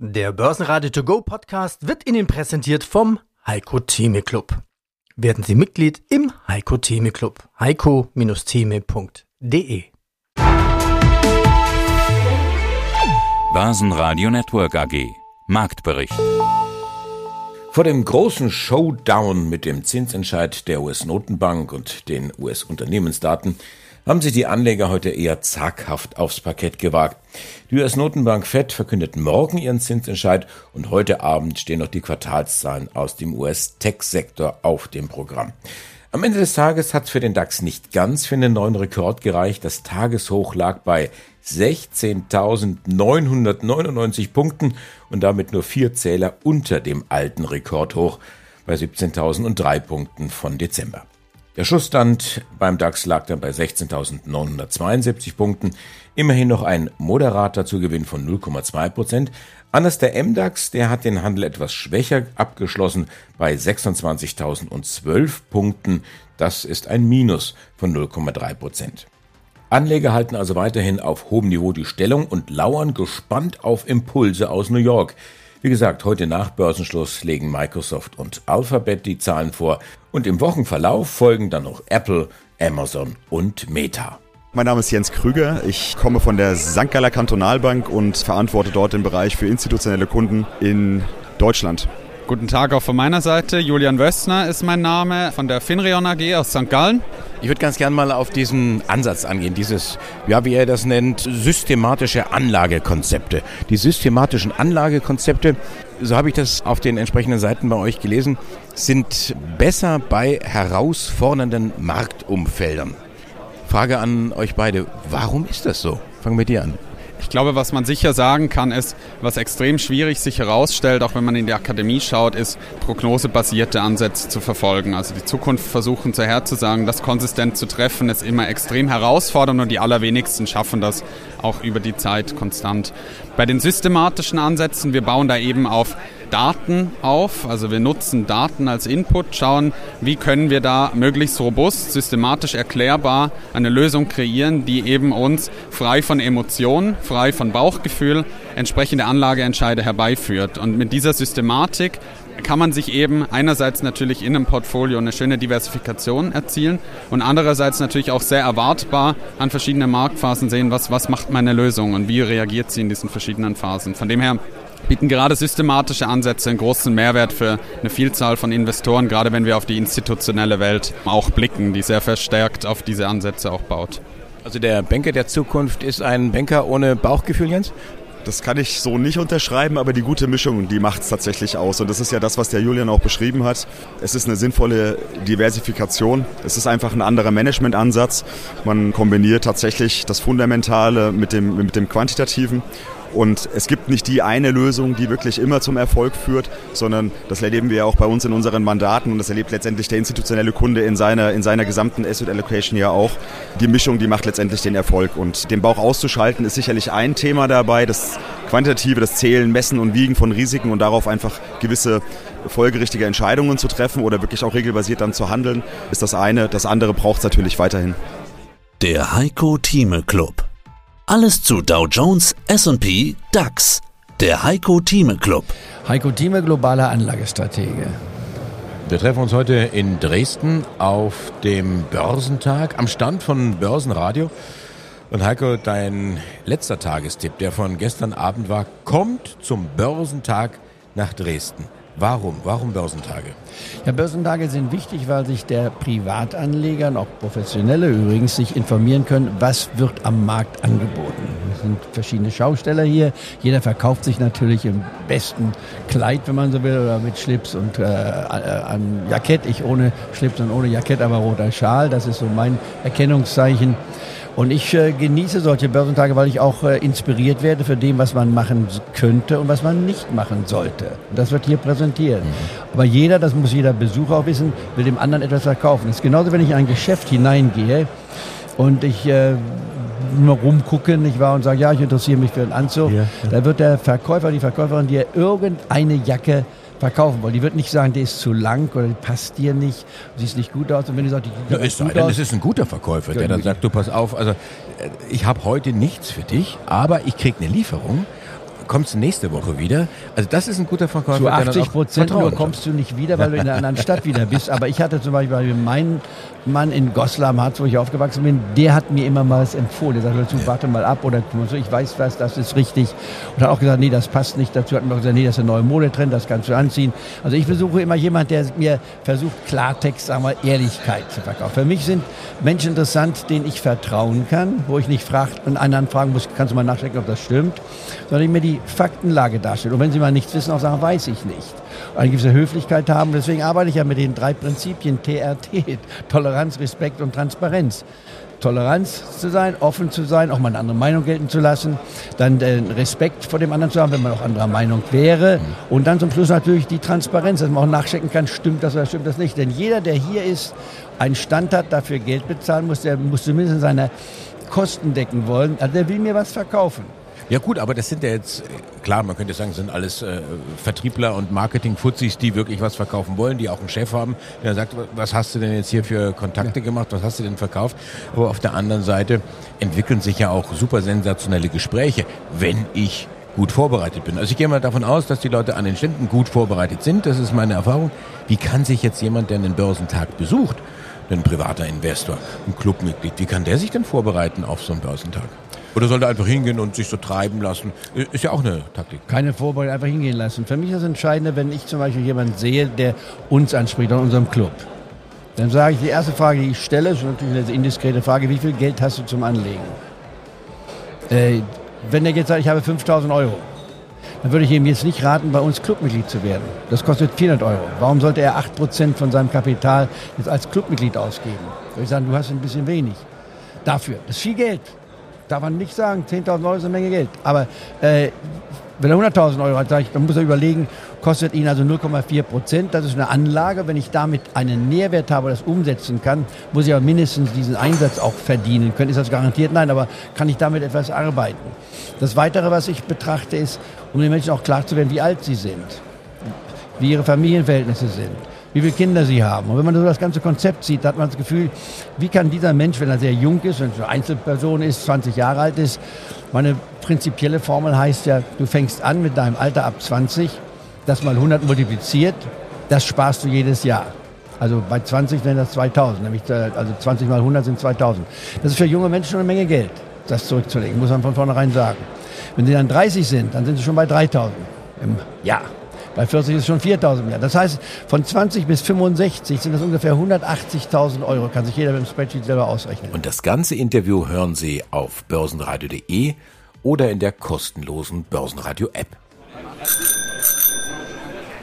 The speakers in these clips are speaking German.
Der Börsenradio To Go Podcast wird Ihnen präsentiert vom Heiko Theme Club. Werden Sie Mitglied im Heiko Theme Club. heiko-theme.de Börsenradio Network AG Marktbericht vor dem großen Showdown mit dem Zinsentscheid der US-Notenbank und den US-Unternehmensdaten haben sich die Anleger heute eher zaghaft aufs Parkett gewagt. Die US-Notenbank Fed verkündet morgen ihren Zinsentscheid und heute Abend stehen noch die Quartalszahlen aus dem US-Tech-Sektor auf dem Programm. Am Ende des Tages hat es für den DAX nicht ganz für einen neuen Rekord gereicht. Das Tageshoch lag bei 16.999 Punkten und damit nur vier Zähler unter dem alten Rekordhoch bei 17.003 Punkten von Dezember. Der Schussstand beim DAX lag dann bei 16.972 Punkten. Immerhin noch ein moderater Zugewinn von 0,2 Prozent. Anders der MDAX, der hat den Handel etwas schwächer abgeschlossen bei 26.012 Punkten. Das ist ein Minus von 0,3 Prozent. Anleger halten also weiterhin auf hohem Niveau die Stellung und lauern gespannt auf Impulse aus New York. Wie gesagt, heute nach Börsenschluss legen Microsoft und Alphabet die Zahlen vor und im Wochenverlauf folgen dann noch Apple, Amazon und Meta. Mein Name ist Jens Krüger. Ich komme von der St. Galler Kantonalbank und verantworte dort den Bereich für institutionelle Kunden in Deutschland. Guten Tag auch von meiner Seite. Julian Wössner ist mein Name von der Finreon AG aus St. Gallen. Ich würde ganz gerne mal auf diesen Ansatz angehen, dieses, ja, wie er das nennt, systematische Anlagekonzepte. Die systematischen Anlagekonzepte, so habe ich das auf den entsprechenden Seiten bei euch gelesen, sind besser bei herausfordernden Marktumfeldern. Frage an euch beide, warum ist das so? Fangen wir dir an. Ich glaube, was man sicher sagen kann, ist, was extrem schwierig sich herausstellt, auch wenn man in die Akademie schaut, ist, prognosebasierte Ansätze zu verfolgen. Also die Zukunft versuchen vorherzusagen, das konsistent zu treffen, ist immer extrem herausfordernd und die allerwenigsten schaffen das auch über die Zeit konstant. Bei den systematischen Ansätzen, wir bauen da eben auf Daten auf. Also wir nutzen Daten als Input, schauen, wie können wir da möglichst robust, systematisch erklärbar eine Lösung kreieren, die eben uns frei von Emotionen, frei von Bauchgefühl entsprechende Anlageentscheide herbeiführt. Und mit dieser Systematik kann man sich eben einerseits natürlich in einem Portfolio eine schöne Diversifikation erzielen und andererseits natürlich auch sehr erwartbar an verschiedenen Marktphasen sehen, was, was macht meine Lösung und wie reagiert sie in diesen verschiedenen Phasen. Von dem her bieten gerade systematische Ansätze einen großen Mehrwert für eine Vielzahl von Investoren, gerade wenn wir auf die institutionelle Welt auch blicken, die sehr verstärkt auf diese Ansätze auch baut. Also der Banker der Zukunft ist ein Banker ohne Bauchgefühl, Jens? Das kann ich so nicht unterschreiben, aber die gute Mischung, die macht es tatsächlich aus. Und das ist ja das, was der Julian auch beschrieben hat. Es ist eine sinnvolle Diversifikation. Es ist einfach ein anderer Managementansatz. Man kombiniert tatsächlich das Fundamentale mit dem, mit dem Quantitativen. Und es gibt nicht die eine Lösung, die wirklich immer zum Erfolg führt, sondern das erleben wir ja auch bei uns in unseren Mandaten und das erlebt letztendlich der institutionelle Kunde in seiner, in seiner gesamten Asset Allocation ja auch. Die Mischung, die macht letztendlich den Erfolg. Und den Bauch auszuschalten ist sicherlich ein Thema dabei, das Quantitative, das Zählen, Messen und Wiegen von Risiken und darauf einfach gewisse folgerichtige Entscheidungen zu treffen oder wirklich auch regelbasiert dann zu handeln, ist das eine. Das andere braucht es natürlich weiterhin. Der Heiko Thieme Club. Alles zu Dow Jones, S&P, DAX. Der Heiko Thieme Club. Heiko Thieme, globaler Anlagestratege. Wir treffen uns heute in Dresden auf dem Börsentag am Stand von Börsenradio. Und Heiko, dein letzter Tagestipp, der von gestern Abend war, kommt zum Börsentag nach Dresden. Warum? Warum Börsentage? Ja, Börsentage sind wichtig, weil sich der Privatanleger und auch Professionelle übrigens sich informieren können, was wird am Markt angeboten. Es sind verschiedene Schausteller hier. Jeder verkauft sich natürlich im besten Kleid, wenn man so will, oder mit Schlips und äh, an Jackett. Ich ohne Schlips und ohne Jackett, aber roter Schal. Das ist so mein Erkennungszeichen. Und ich äh, genieße solche Börsentage, weil ich auch äh, inspiriert werde für dem, was man machen könnte und was man nicht machen sollte. Und das wird hier präsentiert. Mhm. Aber jeder, das muss jeder Besucher auch wissen, will dem anderen etwas verkaufen. Das ist genauso, wenn ich in ein Geschäft hineingehe und ich äh, nur rumgucken, nicht wahr, und sage, ja, ich interessiere mich für einen Anzug. Ja, ja. Da wird der Verkäufer, die Verkäuferin dir irgendeine Jacke verkaufen wollen. Die wird nicht sagen, der ist zu lang oder die passt dir nicht, siehst nicht gut aus. Und wenn du sagst, die ja, ist gut denn, aus, es ist ein guter Verkäufer, der dann sagt, du pass auf, also äh, ich habe heute nichts für dich, aber ich krieg eine Lieferung kommst du nächste Woche wieder. Also das ist ein guter Verkäufer. Zu 80 Prozent nur kommst du nicht wieder, weil du in einer anderen Stadt wieder bist. Aber ich hatte zum Beispiel meinen Mann in Goslar Harz, wo ich aufgewachsen bin, der hat mir immer mal was empfohlen. Der sagte, warte mal ab oder so, ich weiß was, das ist richtig. Und hat auch gesagt, nee, das passt nicht dazu. Hat mir gesagt, nee, das ist ein neuer Modetrend, das kannst du anziehen. Also ich versuche immer jemand, der mir versucht, Klartext, sagen wir, Ehrlichkeit zu verkaufen. Für mich sind Menschen interessant, denen ich vertrauen kann, wo ich nicht fragt, einen anderen fragen muss, kannst du mal nachdenken, ob das stimmt, sondern ich mir die Faktenlage darstelle. Und wenn sie mal nichts wissen, auch sagen, weiß ich nicht. Eine gewisse Höflichkeit haben. Deswegen arbeite ich ja mit den drei Prinzipien TRT, Toleranz, Respekt und Transparenz. Toleranz zu sein, offen zu sein, auch mal eine andere Meinung gelten zu lassen, dann den Respekt vor dem anderen zu haben, wenn man auch anderer Meinung wäre und dann zum Schluss natürlich die Transparenz, dass man auch nachchecken kann, stimmt das oder stimmt das nicht. Denn jeder, der hier ist, einen Stand hat, dafür Geld bezahlen muss, der muss zumindest seine Kosten decken wollen, also der will mir was verkaufen. Ja gut, aber das sind ja jetzt, klar, man könnte sagen, sind alles äh, Vertriebler und Marketing-Fuzis, die wirklich was verkaufen wollen, die auch einen Chef haben, der sagt, was hast du denn jetzt hier für Kontakte gemacht, was hast du denn verkauft? Aber auf der anderen Seite entwickeln sich ja auch super sensationelle Gespräche, wenn ich gut vorbereitet bin. Also ich gehe mal davon aus, dass die Leute an den Ständen gut vorbereitet sind, das ist meine Erfahrung. Wie kann sich jetzt jemand, der einen Börsentag besucht, ein privater Investor, ein Clubmitglied, wie kann der sich denn vorbereiten auf so einen Börsentag? Oder soll er einfach hingehen und sich so treiben lassen? Ist ja auch eine Taktik. Keine Vorbereitung, einfach hingehen lassen. Für mich ist das Entscheidende, wenn ich zum Beispiel jemanden sehe, der uns anspricht an unserem Club. Dann sage ich, die erste Frage, die ich stelle, ist natürlich eine indiskrete Frage, wie viel Geld hast du zum Anlegen? Äh, wenn er jetzt sagt, ich habe 5000 Euro, dann würde ich ihm jetzt nicht raten, bei uns Clubmitglied zu werden. Das kostet 400 Euro. Warum sollte er 8% von seinem Kapital jetzt als Clubmitglied ausgeben? Würde ich sagen, du hast ein bisschen wenig. Dafür. Das ist viel Geld darf man nicht sagen, 10.000 Euro ist eine Menge Geld. Aber äh, wenn er 100.000 Euro hat, ich, dann muss er überlegen, kostet ihn also 0,4 Prozent. Das ist eine Anlage. Wenn ich damit einen Nährwert habe, das umsetzen kann, muss ich aber mindestens diesen Einsatz auch verdienen können. Ist das garantiert? Nein, aber kann ich damit etwas arbeiten? Das Weitere, was ich betrachte, ist, um den Menschen auch klar zu werden, wie alt sie sind, wie ihre Familienverhältnisse sind wie viele Kinder sie haben. Und wenn man so das ganze Konzept sieht, hat man das Gefühl, wie kann dieser Mensch, wenn er sehr jung ist, wenn er eine Einzelperson ist, 20 Jahre alt ist, meine prinzipielle Formel heißt ja, du fängst an mit deinem Alter ab 20, das mal 100 multipliziert, das sparst du jedes Jahr. Also bei 20 wären das 2000, nämlich äh, also 20 mal 100 sind 2000. Das ist für junge Menschen schon eine Menge Geld, das zurückzulegen, muss man von vornherein sagen. Wenn sie dann 30 sind, dann sind sie schon bei 3000 im Jahr. Bei 40 ist es schon 4.000 mehr. Das heißt, von 20 bis 65 sind das ungefähr 180.000 Euro. Kann sich jeder mit dem Spreadsheet selber ausrechnen. Und das ganze Interview hören Sie auf börsenradio.de oder in der kostenlosen Börsenradio-App.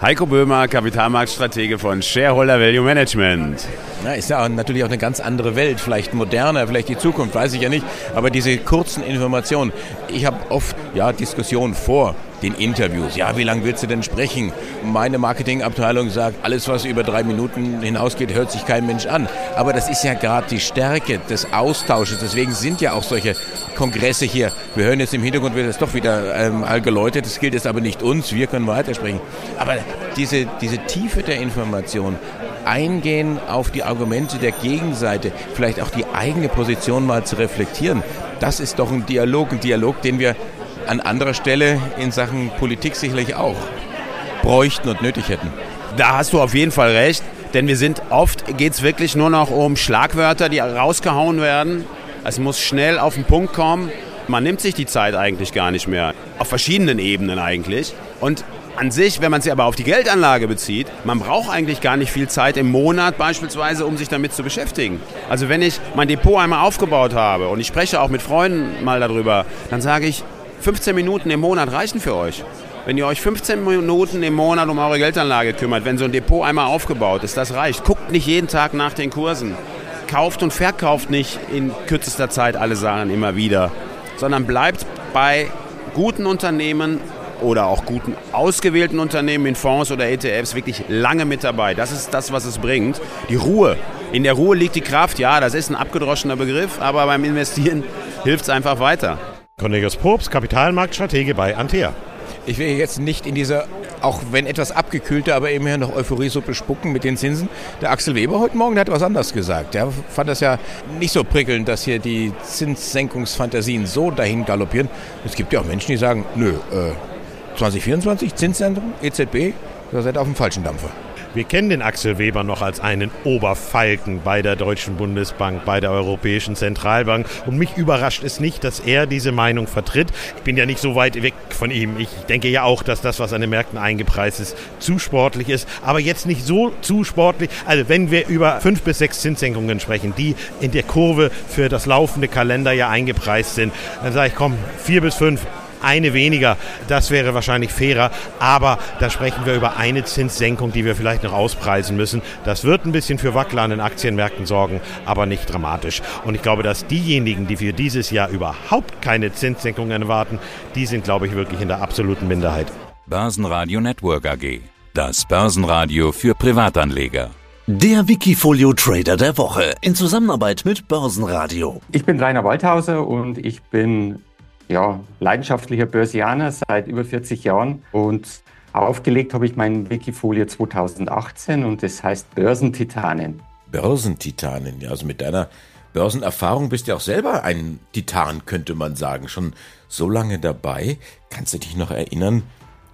Heiko Böhmer, Kapitalmarktstratege von Shareholder Value Management. Ja, ist ja natürlich auch eine ganz andere Welt, vielleicht moderner, vielleicht die Zukunft, weiß ich ja nicht. Aber diese kurzen Informationen, ich habe oft ja Diskussionen vor den Interviews. Ja, wie lange willst du denn sprechen? Meine Marketingabteilung sagt, alles, was über drei Minuten hinausgeht, hört sich kein Mensch an. Aber das ist ja gerade die Stärke des Austausches. Deswegen sind ja auch solche Kongresse hier. Wir hören jetzt im Hintergrund wird es doch wieder ähm, allgeläutet. Das gilt jetzt aber nicht uns. Wir können weitersprechen. Aber diese, diese Tiefe der Information, eingehen auf die Argumente der Gegenseite, vielleicht auch die eigene Position mal zu reflektieren, das ist doch ein Dialog, ein Dialog, den wir an anderer Stelle in Sachen Politik sicherlich auch bräuchten und nötig hätten. Da hast du auf jeden Fall recht, denn wir sind oft, geht es wirklich nur noch um Schlagwörter, die rausgehauen werden. Es muss schnell auf den Punkt kommen. Man nimmt sich die Zeit eigentlich gar nicht mehr. Auf verschiedenen Ebenen eigentlich. Und an sich, wenn man sie aber auf die Geldanlage bezieht, man braucht eigentlich gar nicht viel Zeit im Monat beispielsweise, um sich damit zu beschäftigen. Also wenn ich mein Depot einmal aufgebaut habe und ich spreche auch mit Freunden mal darüber, dann sage ich, 15 Minuten im Monat reichen für euch. Wenn ihr euch 15 Minuten im Monat um eure Geldanlage kümmert, wenn so ein Depot einmal aufgebaut ist, das reicht. Guckt nicht jeden Tag nach den Kursen. Kauft und verkauft nicht in kürzester Zeit alle Sachen immer wieder, sondern bleibt bei guten Unternehmen oder auch guten ausgewählten Unternehmen in Fonds oder ETFs wirklich lange mit dabei. Das ist das, was es bringt. Die Ruhe. In der Ruhe liegt die Kraft. Ja, das ist ein abgedroschener Begriff, aber beim Investieren hilft es einfach weiter. Cornelius Probst, Kapitalmarktstratege bei Antea. Ich will jetzt nicht in dieser auch wenn etwas abgekühlte, aber immerhin noch Euphorie so bespucken mit den Zinsen. Der Axel Weber heute Morgen, der hat was anderes gesagt. Der fand das ja nicht so prickelnd, dass hier die Zinssenkungsfantasien so dahin galoppieren. Es gibt ja auch Menschen, die sagen, nö, äh, 2024 Zinssenkung, EZB, da seid ihr auf dem falschen Dampfer. Wir kennen den Axel Weber noch als einen Oberfalken bei der Deutschen Bundesbank, bei der Europäischen Zentralbank. Und mich überrascht es nicht, dass er diese Meinung vertritt. Ich bin ja nicht so weit weg von ihm. Ich denke ja auch, dass das, was an den Märkten eingepreist ist, zu sportlich ist. Aber jetzt nicht so zu sportlich. Also wenn wir über fünf bis sechs Zinssenkungen sprechen, die in der Kurve für das laufende Kalenderjahr eingepreist sind, dann sage ich, komm, vier bis fünf eine weniger. Das wäre wahrscheinlich fairer. Aber da sprechen wir über eine Zinssenkung, die wir vielleicht noch auspreisen müssen. Das wird ein bisschen für Wackler an den Aktienmärkten sorgen, aber nicht dramatisch. Und ich glaube, dass diejenigen, die für dieses Jahr überhaupt keine Zinssenkungen erwarten, die sind, glaube ich, wirklich in der absoluten Minderheit. Börsenradio Network AG. Das Börsenradio für Privatanleger. Der Wikifolio Trader der Woche in Zusammenarbeit mit Börsenradio. Ich bin Rainer Waldhauser und ich bin ja, leidenschaftlicher Börsianer seit über 40 Jahren und aufgelegt habe ich mein Wikifolio 2018 und das heißt Börsentitanen. Börsentitanen, ja, also mit deiner Börsenerfahrung bist du ja auch selber ein Titan, könnte man sagen. Schon so lange dabei. Kannst du dich noch erinnern,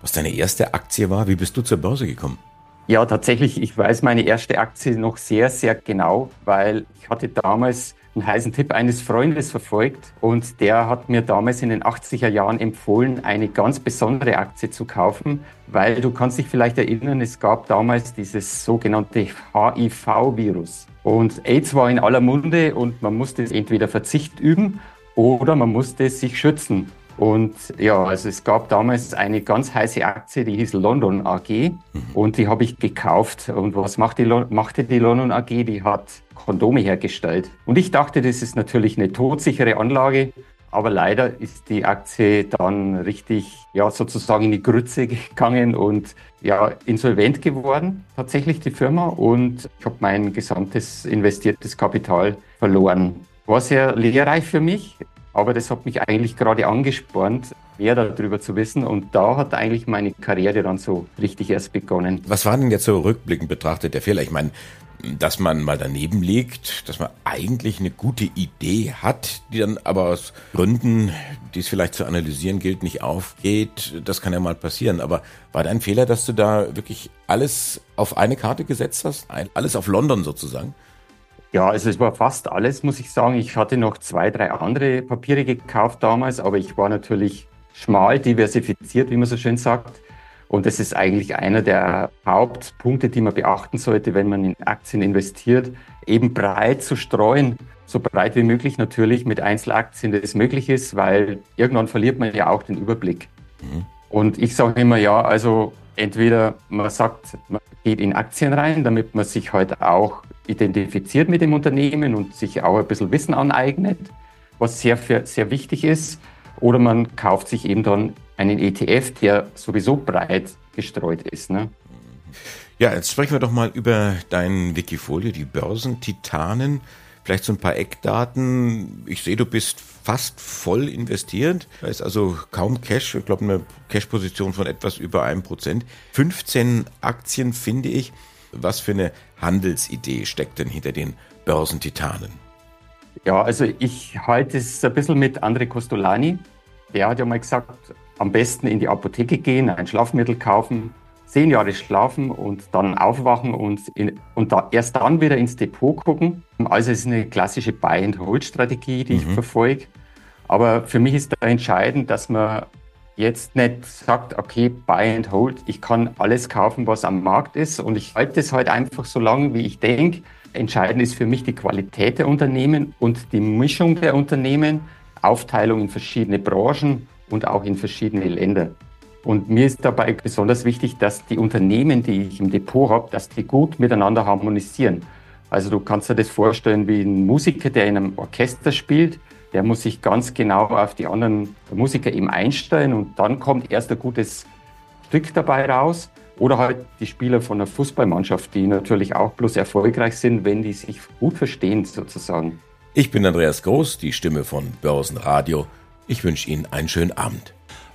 was deine erste Aktie war? Wie bist du zur Börse gekommen? Ja, tatsächlich, ich weiß meine erste Aktie noch sehr, sehr genau, weil ich hatte damals einen heißen Tipp eines Freundes verfolgt und der hat mir damals in den 80er Jahren empfohlen, eine ganz besondere Aktie zu kaufen, weil du kannst dich vielleicht erinnern, es gab damals dieses sogenannte HIV-Virus und AIDS war in aller Munde und man musste entweder Verzicht üben oder man musste sich schützen. Und ja, also es gab damals eine ganz heiße Aktie, die hieß London AG mhm. und die habe ich gekauft. Und was machte die, machte die London AG? Die hat Kondome hergestellt. Und ich dachte, das ist natürlich eine todsichere Anlage. Aber leider ist die Aktie dann richtig, ja, sozusagen in die Grütze gegangen und ja, insolvent geworden, tatsächlich die Firma. Und ich habe mein gesamtes investiertes Kapital verloren. War sehr lehrreich für mich. Aber das hat mich eigentlich gerade angespornt, mehr darüber zu wissen. Und da hat eigentlich meine Karriere dann so richtig erst begonnen. Was war denn jetzt so rückblickend betrachtet der Fehler? Ich meine, dass man mal daneben liegt, dass man eigentlich eine gute Idee hat, die dann aber aus Gründen, die es vielleicht zu analysieren gilt, nicht aufgeht. Das kann ja mal passieren. Aber war dein Fehler, dass du da wirklich alles auf eine Karte gesetzt hast? Alles auf London sozusagen? Ja, also es war fast alles, muss ich sagen. Ich hatte noch zwei, drei andere Papiere gekauft damals, aber ich war natürlich schmal diversifiziert, wie man so schön sagt. Und das ist eigentlich einer der Hauptpunkte, die man beachten sollte, wenn man in Aktien investiert, eben breit zu streuen, so breit wie möglich natürlich mit Einzelaktien, das möglich ist, weil irgendwann verliert man ja auch den Überblick. Mhm. Und ich sage immer, ja, also entweder man sagt, man geht in Aktien rein, damit man sich halt auch identifiziert mit dem Unternehmen und sich auch ein bisschen Wissen aneignet, was sehr, sehr wichtig ist. Oder man kauft sich eben dann einen ETF, der sowieso breit gestreut ist. Ne? Ja, jetzt sprechen wir doch mal über dein Wikifolio, die Börsentitanen. Vielleicht so ein paar Eckdaten. Ich sehe, du bist fast voll investiert. Da ist also kaum Cash. Ich glaube, eine Cash-Position von etwas über einem Prozent. 15 Aktien finde ich. Was für eine Handelsidee steckt denn hinter den Börsentitanen? Ja, also ich halte es ein bisschen mit André Costolani. Der hat ja mal gesagt, am besten in die Apotheke gehen, ein Schlafmittel kaufen, zehn Jahre schlafen und dann aufwachen und, in, und da, erst dann wieder ins Depot gucken. Also es ist eine klassische Buy-and-Hold-Strategie, die mhm. ich verfolge. Aber für mich ist da entscheidend, dass man jetzt nicht sagt, okay, buy and hold, ich kann alles kaufen, was am Markt ist und ich halte es halt einfach so lange, wie ich denke. Entscheidend ist für mich die Qualität der Unternehmen und die Mischung der Unternehmen, Aufteilung in verschiedene Branchen und auch in verschiedene Länder. Und mir ist dabei besonders wichtig, dass die Unternehmen, die ich im Depot habe, dass die gut miteinander harmonisieren. Also du kannst dir das vorstellen wie ein Musiker, der in einem Orchester spielt der muss sich ganz genau auf die anderen Musiker eben einstellen und dann kommt erst ein gutes Stück dabei raus. Oder halt die Spieler von einer Fußballmannschaft, die natürlich auch bloß erfolgreich sind, wenn die sich gut verstehen sozusagen. Ich bin Andreas Groß, die Stimme von Börsenradio. Ich wünsche Ihnen einen schönen Abend.